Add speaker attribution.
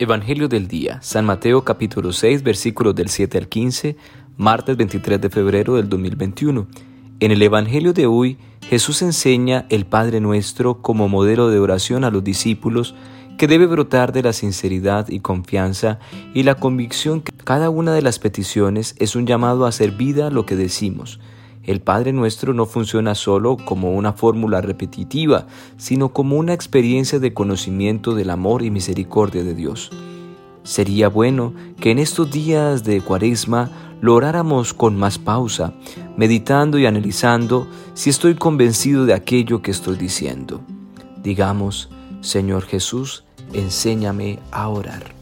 Speaker 1: Evangelio del día, San Mateo capítulo 6 versículos del 7 al 15, martes 23 de febrero del 2021. En el Evangelio de hoy, Jesús enseña el Padre Nuestro como modelo de oración a los discípulos que debe brotar de la sinceridad y confianza y la convicción que cada una de las peticiones es un llamado a hacer vida lo que decimos. El Padre Nuestro no funciona solo como una fórmula repetitiva, sino como una experiencia de conocimiento del amor y misericordia de Dios. Sería bueno que en estos días de Cuaresma lo oráramos con más pausa, meditando y analizando si estoy convencido de aquello que estoy diciendo. Digamos, Señor Jesús, enséñame a orar.